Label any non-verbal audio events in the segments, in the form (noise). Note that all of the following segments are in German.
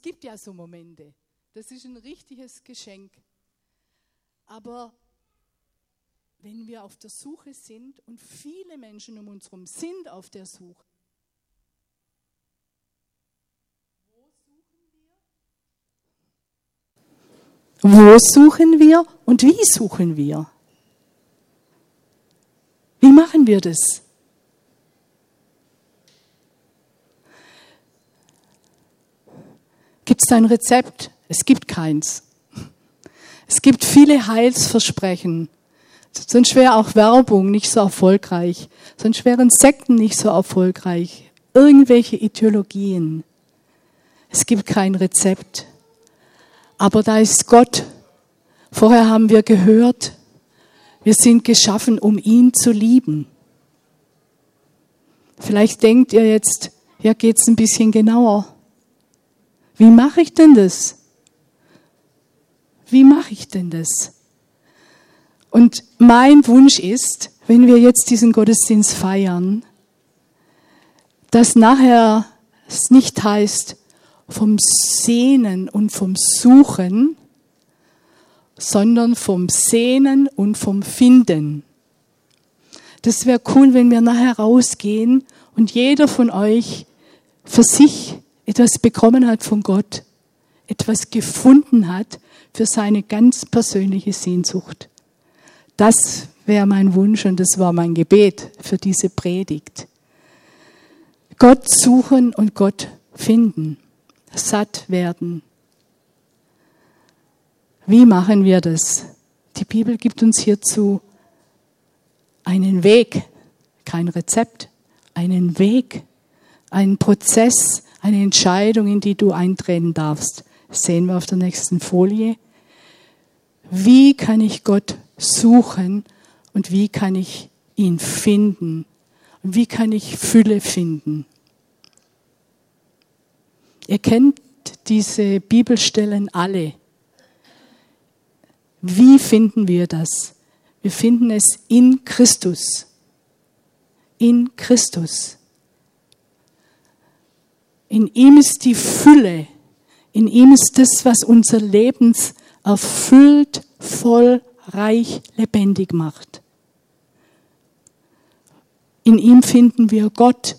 Es gibt ja so Momente. Das ist ein richtiges Geschenk. Aber wenn wir auf der Suche sind und viele Menschen um uns herum sind auf der Suche, wo suchen wir und wie suchen wir? Wie machen wir das? Gibt es ein Rezept? Es gibt keins. Es gibt viele Heilsversprechen. Sonst wäre auch Werbung nicht so erfolgreich. Sonst wären Sekten nicht so erfolgreich. Irgendwelche Ideologien. Es gibt kein Rezept. Aber da ist Gott. Vorher haben wir gehört, wir sind geschaffen, um ihn zu lieben. Vielleicht denkt ihr jetzt, ja, geht's ein bisschen genauer. Wie mache ich denn das? Wie mache ich denn das? Und mein Wunsch ist, wenn wir jetzt diesen Gottesdienst feiern, dass nachher es nicht heißt vom Sehnen und vom Suchen, sondern vom Sehnen und vom Finden. Das wäre cool, wenn wir nachher rausgehen und jeder von euch für sich etwas bekommen hat von Gott, etwas gefunden hat für seine ganz persönliche Sehnsucht. Das wäre mein Wunsch und das war mein Gebet für diese Predigt. Gott suchen und Gott finden, satt werden. Wie machen wir das? Die Bibel gibt uns hierzu einen Weg, kein Rezept, einen Weg, einen Prozess, eine Entscheidung, in die du eintreten darfst. Das sehen wir auf der nächsten Folie. Wie kann ich Gott suchen und wie kann ich ihn finden? Und wie kann ich Fülle finden? Ihr kennt diese Bibelstellen alle. Wie finden wir das? Wir finden es in Christus. In Christus. In ihm ist die Fülle. In ihm ist das, was unser Leben erfüllt, voll, reich, lebendig macht. In ihm finden wir Gott.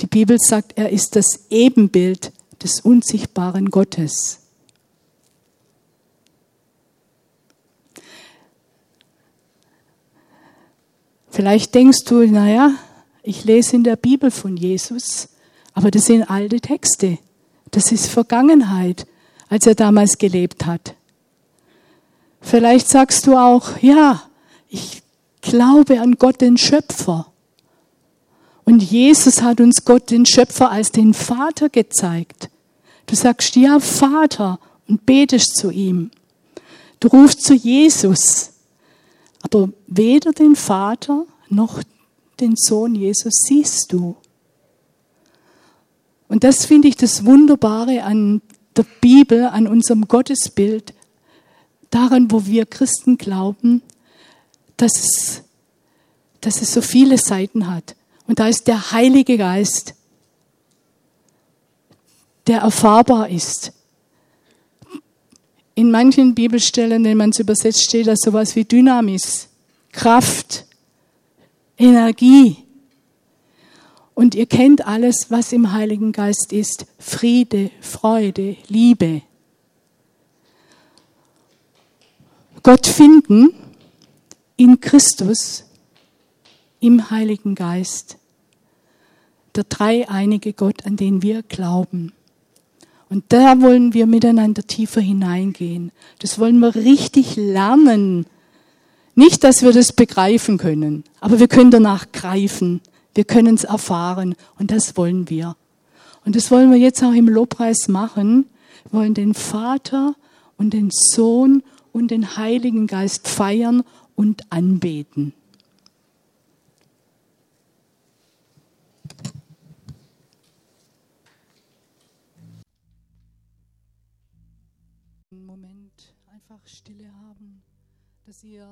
Die Bibel sagt, er ist das Ebenbild des unsichtbaren Gottes. Vielleicht denkst du, naja, ich lese in der Bibel von Jesus, aber das sind alte Texte. Das ist Vergangenheit, als er damals gelebt hat. Vielleicht sagst du auch, ja, ich glaube an Gott den Schöpfer. Und Jesus hat uns Gott den Schöpfer als den Vater gezeigt. Du sagst, ja, Vater, und betest zu ihm. Du rufst zu Jesus. Aber weder den Vater noch den Sohn Jesus siehst du. Und das finde ich das Wunderbare an der Bibel, an unserem Gottesbild, daran, wo wir Christen glauben, dass es, dass es so viele Seiten hat. Und da ist der Heilige Geist, der erfahrbar ist. In manchen Bibelstellen, wenn man es übersetzt, steht da sowas wie Dynamis, Kraft, Energie. Und ihr kennt alles, was im Heiligen Geist ist. Friede, Freude, Liebe. Gott finden in Christus, im Heiligen Geist. Der dreieinige Gott, an den wir glauben. Und da wollen wir miteinander tiefer hineingehen. Das wollen wir richtig lernen. Nicht, dass wir das begreifen können, aber wir können danach greifen. Wir können es erfahren und das wollen wir. Und das wollen wir jetzt auch im Lobpreis machen. Wir wollen den Vater und den Sohn und den Heiligen Geist feiern und anbeten. Einen Moment einfach Stille haben, dass ihr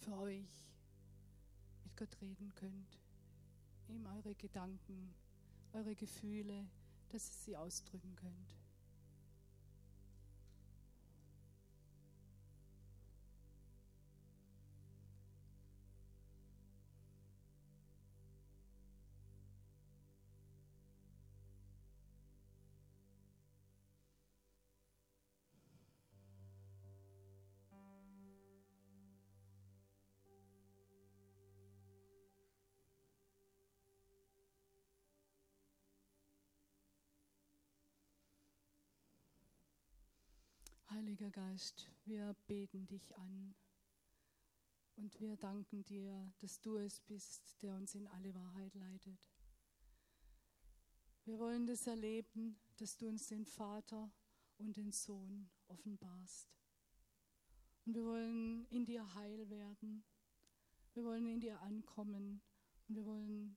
für euch mit Gott reden könnt. Ihm eure Gedanken, eure Gefühle, dass ihr sie ausdrücken könnt. Heiliger Geist, wir beten dich an und wir danken dir, dass du es bist, der uns in alle Wahrheit leitet. Wir wollen das erleben, dass du uns den Vater und den Sohn offenbarst. Und wir wollen in dir heil werden. Wir wollen in dir ankommen. Und wir wollen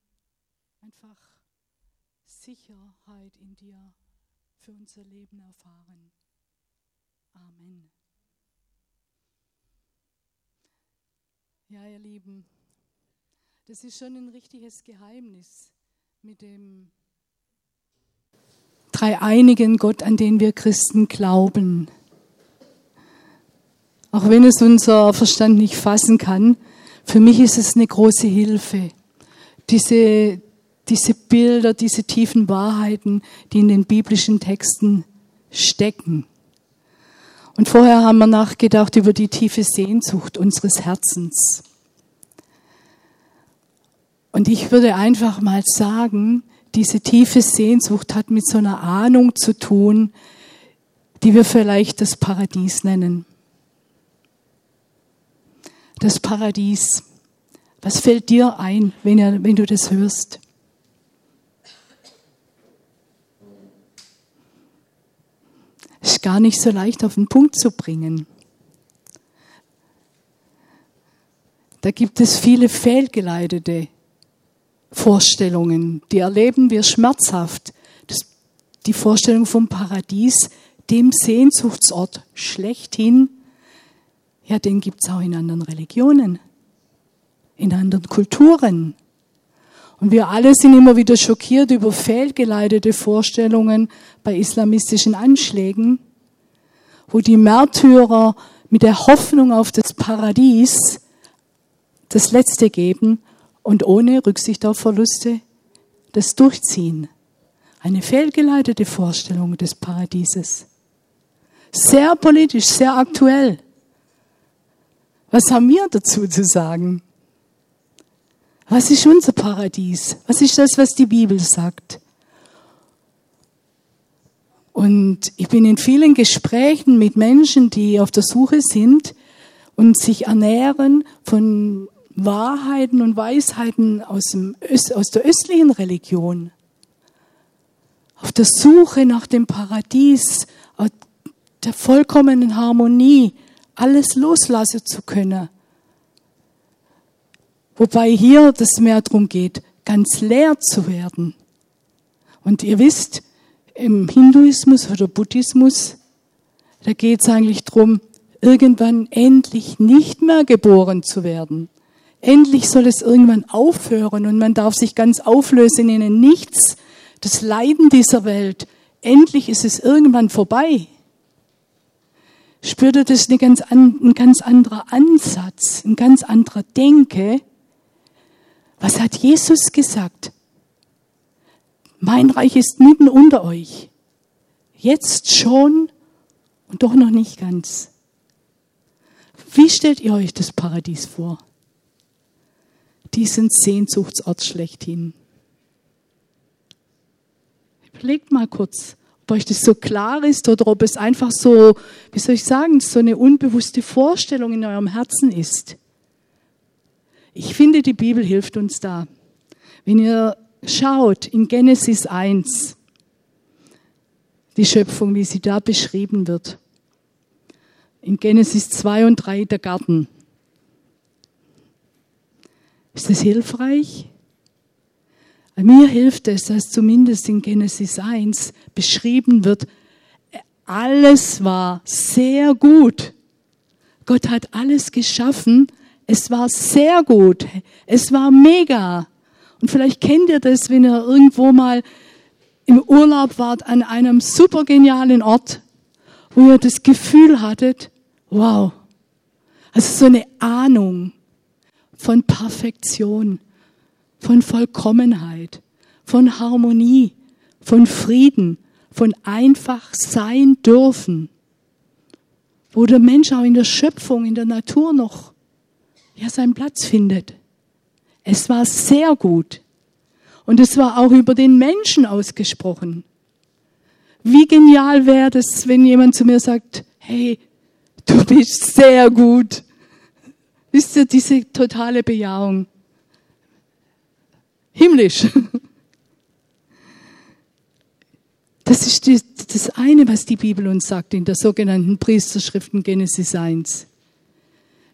einfach Sicherheit in dir für unser Leben erfahren. Amen. Ja, ihr Lieben, das ist schon ein richtiges Geheimnis mit dem dreieinigen Gott, an den wir Christen glauben. Auch wenn es unser Verstand nicht fassen kann, für mich ist es eine große Hilfe. Diese, diese Bilder, diese tiefen Wahrheiten, die in den biblischen Texten stecken. Und vorher haben wir nachgedacht über die tiefe Sehnsucht unseres Herzens. Und ich würde einfach mal sagen, diese tiefe Sehnsucht hat mit so einer Ahnung zu tun, die wir vielleicht das Paradies nennen. Das Paradies. Was fällt dir ein, wenn, er, wenn du das hörst? Ist gar nicht so leicht auf den Punkt zu bringen. Da gibt es viele fehlgeleitete Vorstellungen, die erleben wir schmerzhaft. Das, die Vorstellung vom Paradies, dem Sehnsuchtsort schlechthin, ja, den gibt es auch in anderen Religionen, in anderen Kulturen. Und wir alle sind immer wieder schockiert über fehlgeleitete Vorstellungen bei islamistischen Anschlägen, wo die Märtyrer mit der Hoffnung auf das Paradies das Letzte geben und ohne Rücksicht auf Verluste das durchziehen. Eine fehlgeleitete Vorstellung des Paradieses. Sehr politisch, sehr aktuell. Was haben wir dazu zu sagen? Was ist unser Paradies? Was ist das, was die Bibel sagt? Und ich bin in vielen Gesprächen mit Menschen, die auf der Suche sind und sich ernähren von Wahrheiten und Weisheiten aus, dem, aus der östlichen Religion. Auf der Suche nach dem Paradies, der vollkommenen Harmonie, alles loslassen zu können. Wobei hier das mehr darum geht, ganz leer zu werden. Und ihr wisst, im Hinduismus oder Buddhismus, da geht es eigentlich darum, irgendwann endlich nicht mehr geboren zu werden. Endlich soll es irgendwann aufhören und man darf sich ganz auflösen in ein Nichts. Das Leiden dieser Welt. Endlich ist es irgendwann vorbei. Das eine ganz an, ein ganz anderer Ansatz, ein ganz anderer Denke. Was hat Jesus gesagt? Mein Reich ist mitten unter euch. Jetzt schon und doch noch nicht ganz. Wie stellt ihr euch das Paradies vor? diesen Sehnsuchtsort schlechthin. Überlegt mal kurz, ob euch das so klar ist oder ob es einfach so, wie soll ich sagen, so eine unbewusste Vorstellung in eurem Herzen ist. Ich finde, die Bibel hilft uns da. Wenn ihr schaut in Genesis 1, die Schöpfung, wie sie da beschrieben wird. In Genesis 2 und 3 der Garten. Ist das hilfreich? Mir hilft es, dass zumindest in Genesis 1 beschrieben wird, alles war sehr gut. Gott hat alles geschaffen. Es war sehr gut. Es war mega. Und vielleicht kennt ihr das, wenn ihr irgendwo mal im Urlaub wart an einem super genialen Ort, wo ihr das Gefühl hattet, wow. Also so eine Ahnung von Perfektion, von Vollkommenheit, von Harmonie, von Frieden, von einfach sein dürfen, wo der Mensch auch in der Schöpfung, in der Natur noch ja, seinen Platz findet. Es war sehr gut. Und es war auch über den Menschen ausgesprochen. Wie genial wäre das, wenn jemand zu mir sagt, hey, du bist sehr gut. Wisst ihr, diese totale Bejahung. Himmlisch. Das ist das eine, was die Bibel uns sagt in der sogenannten Priesterschriften Genesis 1.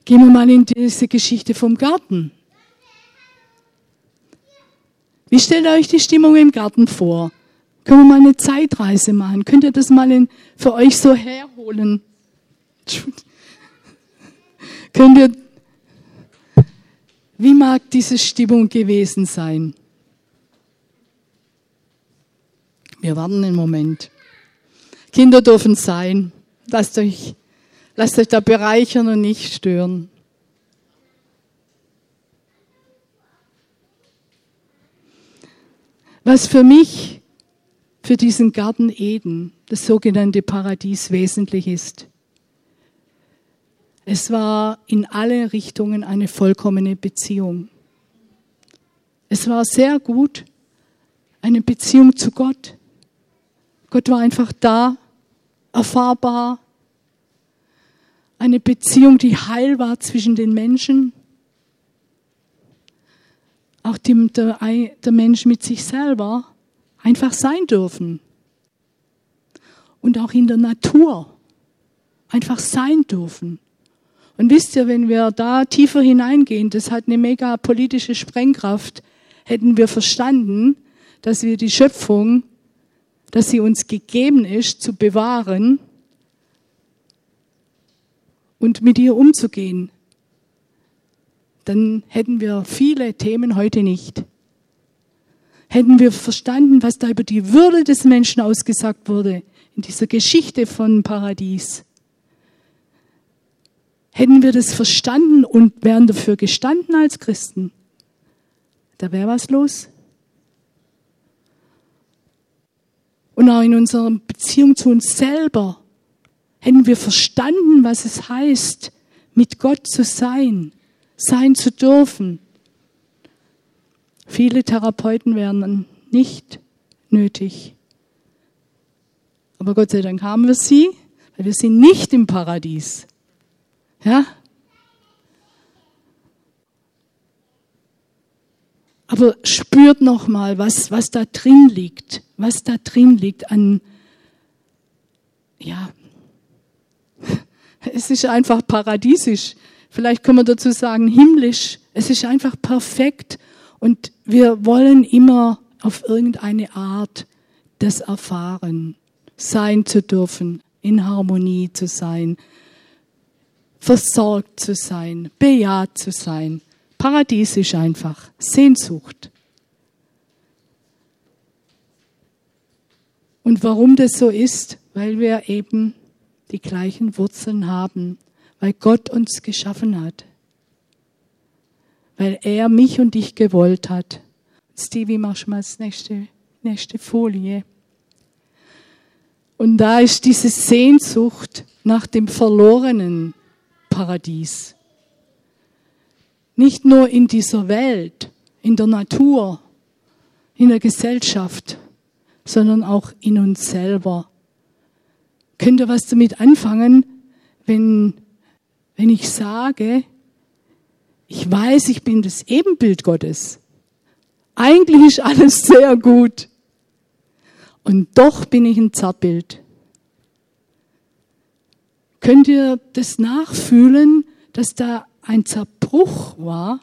Gehen wir mal in diese Geschichte vom Garten. Wie stellt ihr euch die Stimmung im Garten vor? Können wir mal eine Zeitreise machen? Könnt ihr das mal in, für euch so herholen? (laughs) Könnt ihr, wie mag diese Stimmung gewesen sein? Wir warten einen Moment. Kinder dürfen sein. Lasst euch, lasst euch da bereichern und nicht stören. Was für mich, für diesen Garten Eden, das sogenannte Paradies wesentlich ist. Es war in alle Richtungen eine vollkommene Beziehung. Es war sehr gut, eine Beziehung zu Gott. Gott war einfach da, erfahrbar. Eine Beziehung, die heil war zwischen den Menschen. Auch dem, der, der Mensch mit sich selber einfach sein dürfen. Und auch in der Natur einfach sein dürfen. Und wisst ihr, wenn wir da tiefer hineingehen, das hat eine mega politische Sprengkraft, hätten wir verstanden, dass wir die Schöpfung dass sie uns gegeben ist, zu bewahren und mit ihr umzugehen, dann hätten wir viele Themen heute nicht. Hätten wir verstanden, was da über die Würde des Menschen ausgesagt wurde in dieser Geschichte von Paradies. Hätten wir das verstanden und wären dafür gestanden als Christen, da wäre was los. Und auch in unserer Beziehung zu uns selber hätten wir verstanden, was es heißt, mit Gott zu sein, sein zu dürfen. Viele Therapeuten wären nicht nötig. Aber Gott sei Dank haben wir sie, weil wir sind nicht im Paradies. Ja? Aber spürt noch mal, was, was da drin liegt, was da drin liegt an, ja, es ist einfach paradiesisch. Vielleicht können wir dazu sagen, himmlisch. Es ist einfach perfekt. Und wir wollen immer auf irgendeine Art das erfahren, sein zu dürfen, in Harmonie zu sein, versorgt zu sein, bejaht zu sein paradiesisch einfach. Sehnsucht. Und warum das so ist? Weil wir eben die gleichen Wurzeln haben, weil Gott uns geschaffen hat, weil er mich und dich gewollt hat. Stevie, mach schon mal das nächste, nächste Folie. Und da ist diese Sehnsucht nach dem verlorenen Paradies. Nicht nur in dieser Welt, in der Natur, in der Gesellschaft, sondern auch in uns selber. Könnt ihr was damit anfangen, wenn, wenn ich sage, ich weiß, ich bin das Ebenbild Gottes. Eigentlich ist alles sehr gut. Und doch bin ich ein Zerrbild. Könnt ihr das nachfühlen, dass da ein Zerbruch war.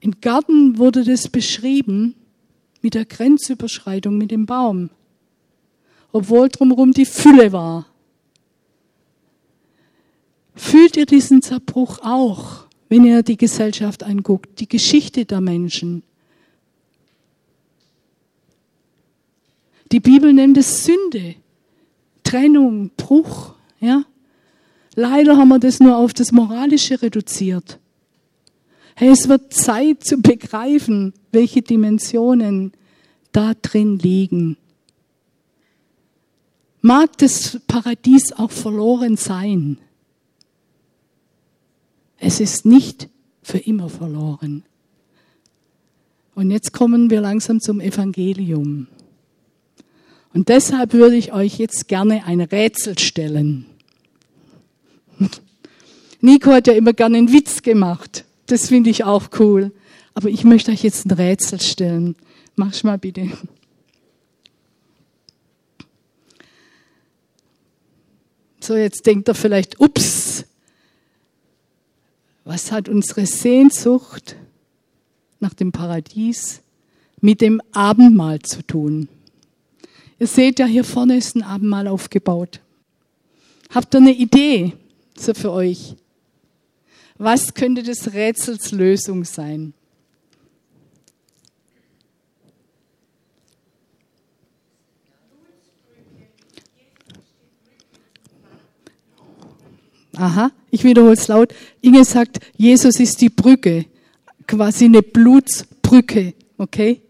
Im Garten wurde das beschrieben mit der Grenzüberschreitung mit dem Baum, obwohl drumherum die Fülle war. Fühlt ihr diesen Zerbruch auch, wenn ihr die Gesellschaft anguckt, die Geschichte der Menschen? Die Bibel nennt es Sünde, Trennung, Bruch, ja? Leider haben wir das nur auf das Moralische reduziert. Hey, es wird Zeit zu begreifen, welche Dimensionen da drin liegen. Mag das Paradies auch verloren sein. Es ist nicht für immer verloren. Und jetzt kommen wir langsam zum Evangelium. Und deshalb würde ich euch jetzt gerne ein Rätsel stellen. (laughs) Nico hat ja immer gerne einen Witz gemacht. Das finde ich auch cool. Aber ich möchte euch jetzt ein Rätsel stellen. Mach's mal bitte. So, jetzt denkt er vielleicht, ups, was hat unsere Sehnsucht nach dem Paradies mit dem Abendmahl zu tun? Ihr seht ja, hier vorne ist ein Abendmahl aufgebaut. Habt ihr eine Idee so für euch? Was könnte des Rätsels Lösung sein? Aha, ich wiederhole es laut. Inge sagt, Jesus ist die Brücke, quasi eine Blutsbrücke, okay?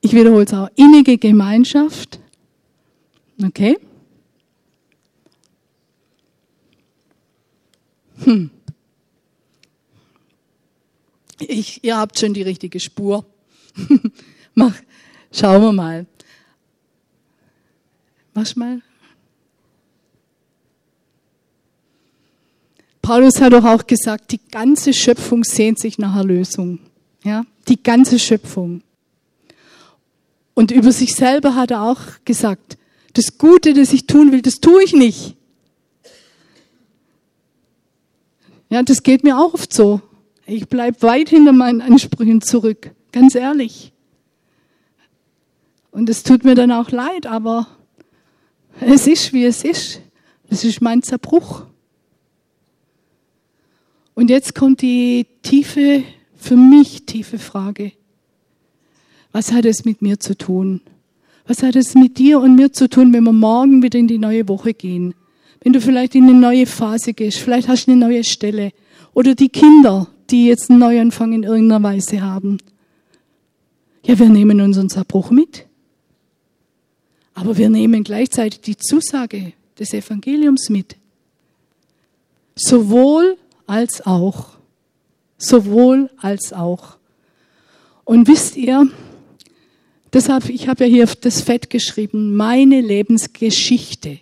Ich wiederhole es auch. Innige Gemeinschaft, okay? Hm. Ich, ihr habt schon die richtige Spur. (laughs) Mach, schauen wir mal. Mach mal. Paulus hat doch auch gesagt, die ganze Schöpfung sehnt sich nach Erlösung. Ja, die ganze Schöpfung. Und über sich selber hat er auch gesagt, das Gute, das ich tun will, das tue ich nicht. Ja, das geht mir auch oft so. Ich bleibe weit hinter meinen Ansprüchen zurück, ganz ehrlich. Und es tut mir dann auch leid, aber es ist, wie es ist. Das ist mein Zerbruch. Und jetzt kommt die tiefe, für mich tiefe Frage. Was hat es mit mir zu tun? Was hat es mit dir und mir zu tun, wenn wir morgen wieder in die neue Woche gehen? Wenn du vielleicht in eine neue Phase gehst, vielleicht hast du eine neue Stelle. Oder die Kinder, die jetzt einen Neuanfang in irgendeiner Weise haben. Ja, wir nehmen unseren Zerbruch mit. Aber wir nehmen gleichzeitig die Zusage des Evangeliums mit. Sowohl als auch. Sowohl als auch. Und wisst ihr, deshalb, ich habe ja hier das Fett geschrieben, meine Lebensgeschichte.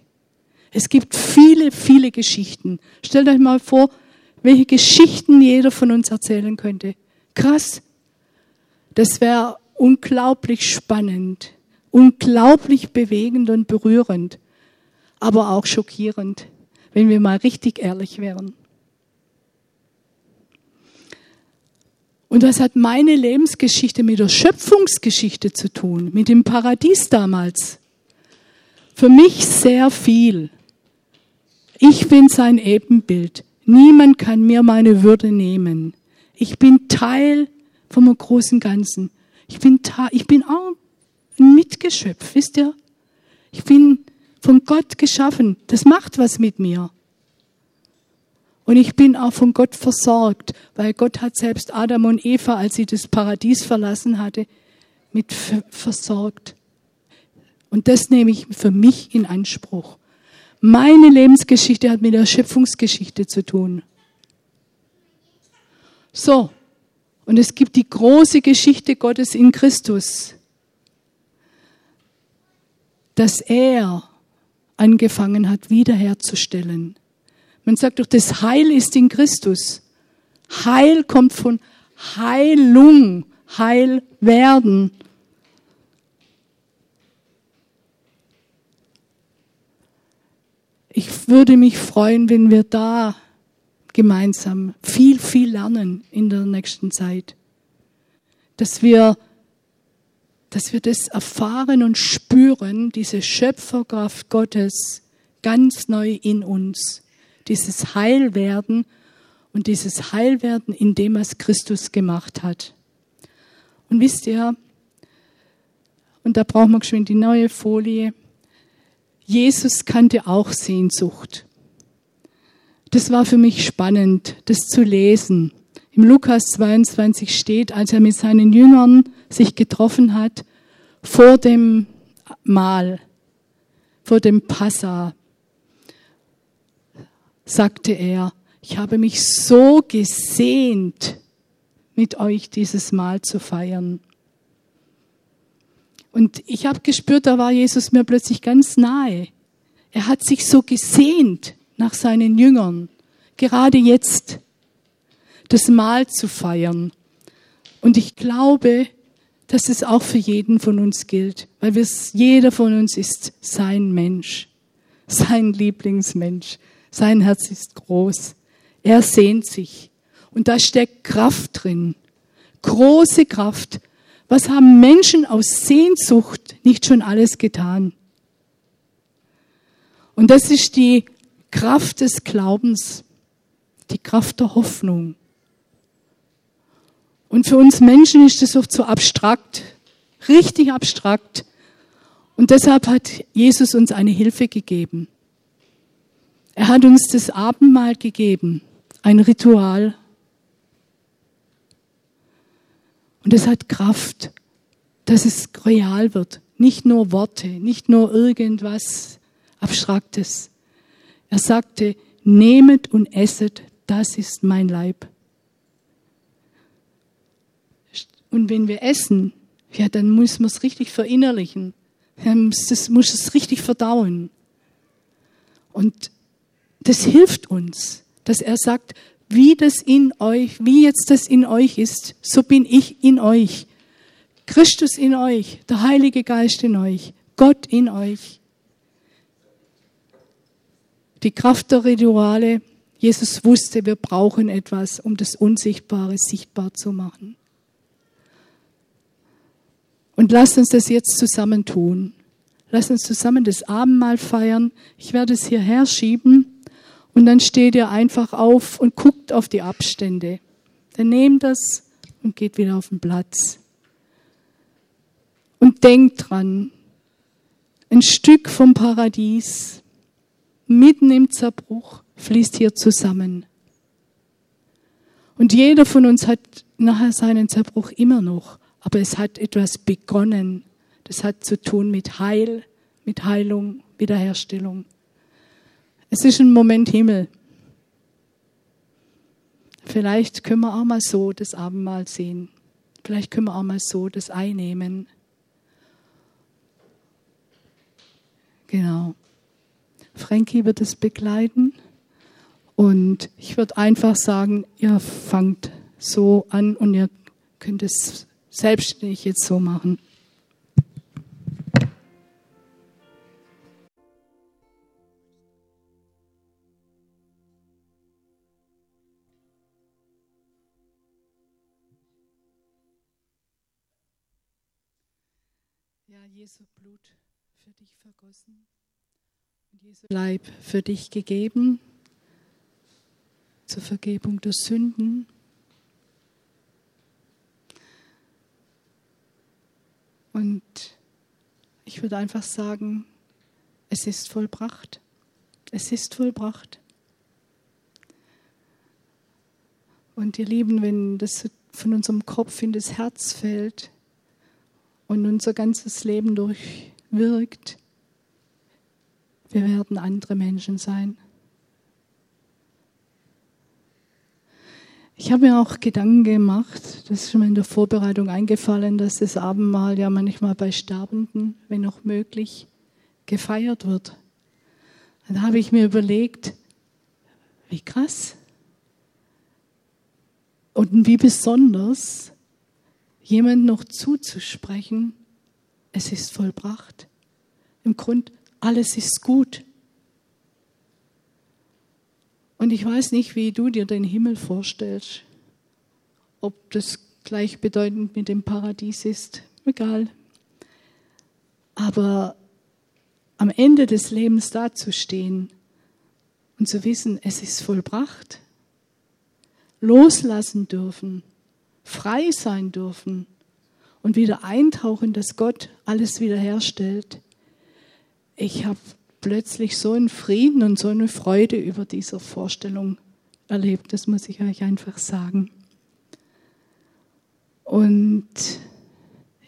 Es gibt viele, viele Geschichten. Stellt euch mal vor, welche Geschichten jeder von uns erzählen könnte. Krass. Das wäre unglaublich spannend, unglaublich bewegend und berührend, aber auch schockierend, wenn wir mal richtig ehrlich wären. Und was hat meine Lebensgeschichte mit der Schöpfungsgeschichte zu tun, mit dem Paradies damals? Für mich sehr viel. Ich bin sein Ebenbild. Niemand kann mir meine Würde nehmen. Ich bin Teil vom großen Ganzen. Ich bin, ich bin auch ein Mitgeschöpf, wisst ihr? Ich bin von Gott geschaffen. Das macht was mit mir. Und ich bin auch von Gott versorgt, weil Gott hat selbst Adam und Eva, als sie das Paradies verlassen hatte, mit versorgt. Und das nehme ich für mich in Anspruch. Meine Lebensgeschichte hat mit der Schöpfungsgeschichte zu tun. So, und es gibt die große Geschichte Gottes in Christus, dass er angefangen hat, wiederherzustellen. Man sagt doch, das Heil ist in Christus. Heil kommt von Heilung, Heil werden. Ich würde mich freuen, wenn wir da gemeinsam viel, viel lernen in der nächsten Zeit. Dass wir, dass wir das erfahren und spüren, diese Schöpferkraft Gottes ganz neu in uns dieses Heilwerden und dieses Heilwerden in dem, was Christus gemacht hat. Und wisst ihr, und da brauchen wir geschwind die neue Folie, Jesus kannte auch Sehnsucht. Das war für mich spannend, das zu lesen. Im Lukas 22 steht, als er mit seinen Jüngern sich getroffen hat, vor dem Mahl, vor dem Passa, sagte er, ich habe mich so gesehnt, mit euch dieses Mahl zu feiern. Und ich habe gespürt, da war Jesus mir plötzlich ganz nahe. Er hat sich so gesehnt nach seinen Jüngern, gerade jetzt das Mahl zu feiern. Und ich glaube, dass es auch für jeden von uns gilt, weil wir, jeder von uns ist sein Mensch, sein Lieblingsmensch. Sein Herz ist groß. Er sehnt sich. Und da steckt Kraft drin. Große Kraft. Was haben Menschen aus Sehnsucht nicht schon alles getan? Und das ist die Kraft des Glaubens, die Kraft der Hoffnung. Und für uns Menschen ist das oft so abstrakt, richtig abstrakt. Und deshalb hat Jesus uns eine Hilfe gegeben. Er hat uns das Abendmahl gegeben, ein Ritual. Und es hat Kraft, dass es real wird. Nicht nur Worte, nicht nur irgendwas Abstraktes. Er sagte, nehmet und esset, das ist mein Leib. Und wenn wir essen, ja, dann muss man es richtig verinnerlichen. Man muss es, richtig verdauen. Und das hilft uns, dass er sagt, wie das in euch, wie jetzt das in euch ist, so bin ich in euch. Christus in euch, der Heilige Geist in euch, Gott in euch. Die Kraft der Rituale, Jesus wusste, wir brauchen etwas, um das Unsichtbare sichtbar zu machen. Und lasst uns das jetzt zusammen tun. Lasst uns zusammen das Abendmahl feiern. Ich werde es hierher schieben und dann steht ihr einfach auf und guckt auf die Abstände. Dann nehmt das und geht wieder auf den Platz. Und denkt dran, ein Stück vom Paradies, mitten im Zerbruch, fließt hier zusammen. Und jeder von uns hat nachher seinen Zerbruch immer noch. Aber es hat etwas begonnen. Das hat zu tun mit Heil, mit Heilung, Wiederherstellung. Es ist ein Moment Himmel. Vielleicht können wir auch mal so das Abendmahl sehen. Vielleicht können wir auch mal so das einnehmen. Genau. Frankie wird es begleiten. Und ich würde einfach sagen, ihr fangt so an und ihr könnt es selbstständig jetzt so machen. Jesu Blut für dich vergossen und Jesu Leib für dich gegeben zur Vergebung der Sünden. Und ich würde einfach sagen, es ist vollbracht. Es ist vollbracht. Und ihr Lieben, wenn das von unserem Kopf in das Herz fällt und unser ganzes Leben durchwirkt, wir werden andere Menschen sein. Ich habe mir auch Gedanken gemacht, das ist schon mal in der Vorbereitung eingefallen, dass das Abendmahl ja manchmal bei Sterbenden, wenn auch möglich, gefeiert wird. Dann habe ich mir überlegt, wie krass und wie besonders jemand noch zuzusprechen, es ist vollbracht. Im Grund, alles ist gut. Und ich weiß nicht, wie du dir den Himmel vorstellst. Ob das gleichbedeutend mit dem Paradies ist, egal. Aber am Ende des Lebens dazustehen und zu wissen, es ist vollbracht, loslassen dürfen, frei sein dürfen und wieder eintauchen, dass Gott alles wiederherstellt. Ich habe plötzlich so einen Frieden und so eine Freude über diese Vorstellung erlebt. Das muss ich euch einfach sagen. Und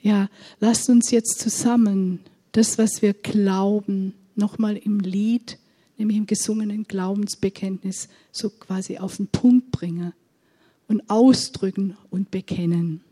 ja, lasst uns jetzt zusammen das, was wir glauben, nochmal im Lied, nämlich im gesungenen Glaubensbekenntnis, so quasi auf den Punkt bringen und ausdrücken und bekennen.